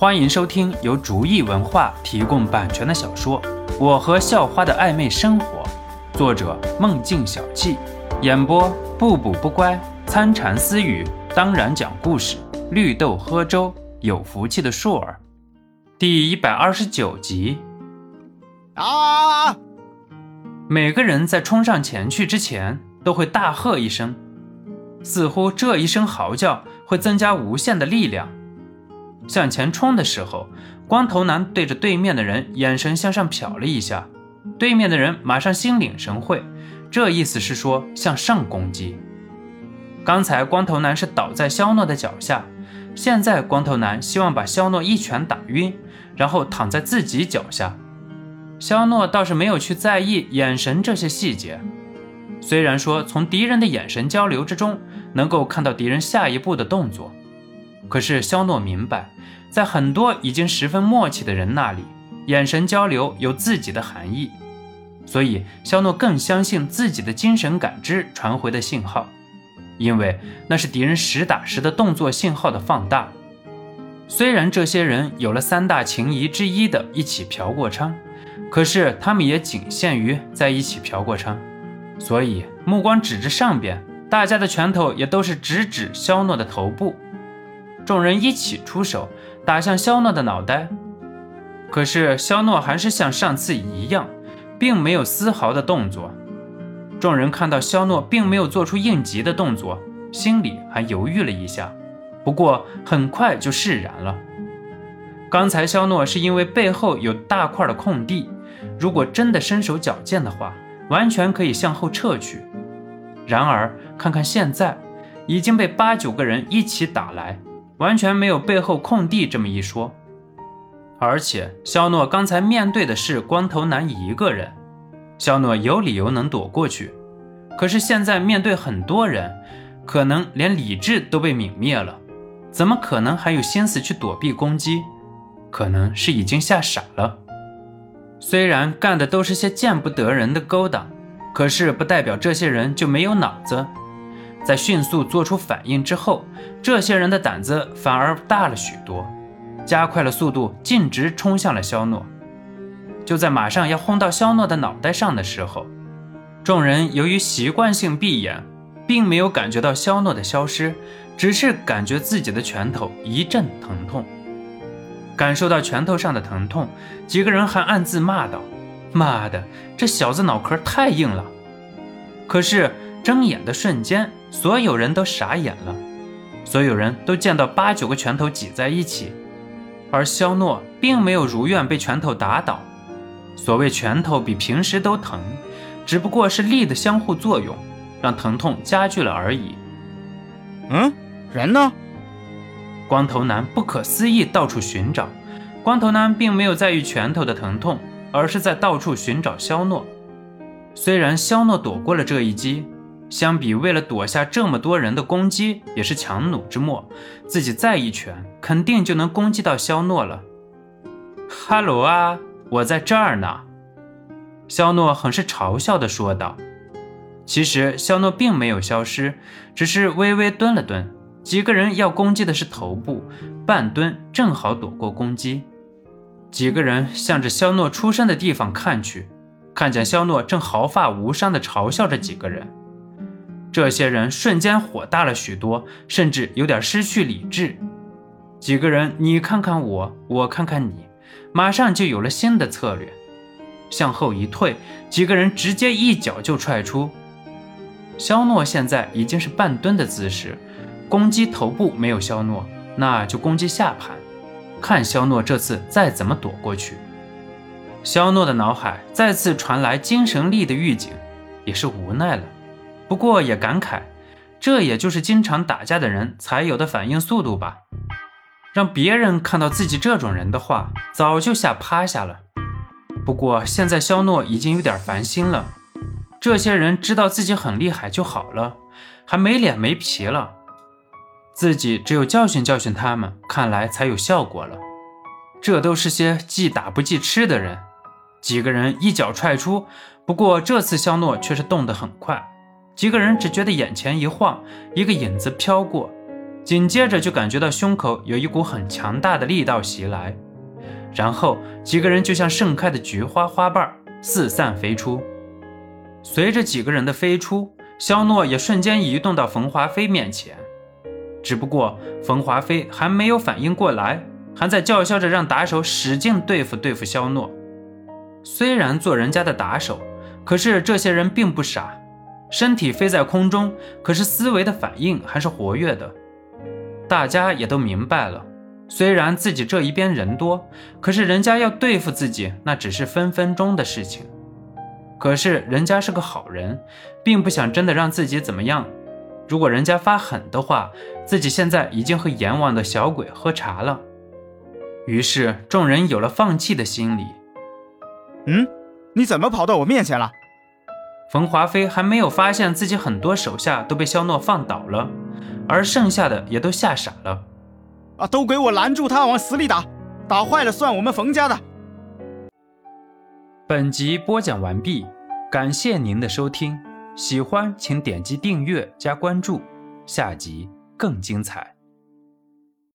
欢迎收听由竹意文化提供版权的小说《我和校花的暧昧生活》，作者梦境小憩，演播不补不乖、参禅私语，当然讲故事，绿豆喝粥，有福气的硕儿，第一百二十九集。啊！每个人在冲上前去之前，都会大喝一声，似乎这一声嚎叫会增加无限的力量。向前冲的时候，光头男对着对面的人眼神向上瞟了一下，对面的人马上心领神会，这意思是说向上攻击。刚才光头男是倒在肖诺的脚下，现在光头男希望把肖诺一拳打晕，然后躺在自己脚下。肖诺倒是没有去在意眼神这些细节，虽然说从敌人的眼神交流之中能够看到敌人下一步的动作，可是肖诺明白。在很多已经十分默契的人那里，眼神交流有自己的含义，所以肖诺更相信自己的精神感知传回的信号，因为那是敌人实打实的动作信号的放大。虽然这些人有了三大情谊之一的一起嫖过娼，可是他们也仅限于在一起嫖过娼，所以目光指着上边，大家的拳头也都是直指肖诺的头部。众人一起出手。打向肖诺的脑袋，可是肖诺还是像上次一样，并没有丝毫的动作。众人看到肖诺并没有做出应急的动作，心里还犹豫了一下，不过很快就释然了。刚才肖诺是因为背后有大块的空地，如果真的身手矫健的话，完全可以向后撤去。然而看看现在，已经被八九个人一起打来。完全没有背后空地这么一说，而且肖诺刚才面对的是光头男一个人，肖诺有理由能躲过去。可是现在面对很多人，可能连理智都被泯灭了，怎么可能还有心思去躲避攻击？可能是已经吓傻了。虽然干的都是些见不得人的勾当，可是不代表这些人就没有脑子。在迅速做出反应之后，这些人的胆子反而大了许多，加快了速度，径直冲向了肖诺。就在马上要轰到肖诺的脑袋上的时候，众人由于习惯性闭眼，并没有感觉到肖诺的消失，只是感觉自己的拳头一阵疼痛。感受到拳头上的疼痛，几个人还暗自骂道：“妈的，这小子脑壳太硬了。”可是睁眼的瞬间。所有人都傻眼了，所有人都见到八九个拳头挤在一起，而肖诺并没有如愿被拳头打倒。所谓拳头比平时都疼，只不过是力的相互作用，让疼痛加剧了而已。嗯，人呢？光头男不可思议到处寻找。光头男并没有在意拳头的疼痛，而是在到处寻找肖诺。虽然肖诺躲过了这一击。相比为了躲下这么多人的攻击，也是强弩之末。自己再一拳，肯定就能攻击到肖诺了。哈喽啊，我在这儿呢。肖诺很是嘲笑地说道。其实肖诺并没有消失，只是微微蹲了蹲。几个人要攻击的是头部，半蹲正好躲过攻击。几个人向着肖诺出生的地方看去，看见肖诺正毫发无伤地嘲笑着几个人。这些人瞬间火大了许多，甚至有点失去理智。几个人你看看我，我看看你，马上就有了新的策略，向后一退，几个人直接一脚就踹出。肖诺现在已经是半蹲的姿势，攻击头部没有肖诺，那就攻击下盘，看肖诺这次再怎么躲过去。肖诺的脑海再次传来精神力的预警，也是无奈了。不过也感慨，这也就是经常打架的人才有的反应速度吧。让别人看到自己这种人的话，早就吓趴下了。不过现在肖诺已经有点烦心了。这些人知道自己很厉害就好了，还没脸没皮了。自己只有教训教训他们，看来才有效果了。这都是些既打不记吃的人。几个人一脚踹出，不过这次肖诺却是动得很快。几个人只觉得眼前一晃，一个影子飘过，紧接着就感觉到胸口有一股很强大的力道袭来，然后几个人就像盛开的菊花花瓣四散飞出。随着几个人的飞出，肖诺也瞬间移动到冯华飞面前。只不过冯华飞还没有反应过来，还在叫嚣着让打手使劲对付对付肖诺。虽然做人家的打手，可是这些人并不傻，身体飞在空中，可是思维的反应还是活跃的。大家也都明白了，虽然自己这一边人多，可是人家要对付自己，那只是分分钟的事情。可是人家是个好人，并不想真的让自己怎么样。如果人家发狠的话，自己现在已经和阎王的小鬼喝茶了。于是众人有了放弃的心理。嗯，你怎么跑到我面前了？冯华飞还没有发现自己很多手下都被肖诺放倒了，而剩下的也都吓傻了。啊，都给我拦住他，往死里打，打坏了算我们冯家的。本集播讲完毕，感谢您的收听。喜欢请点击订阅加关注，下集更精彩。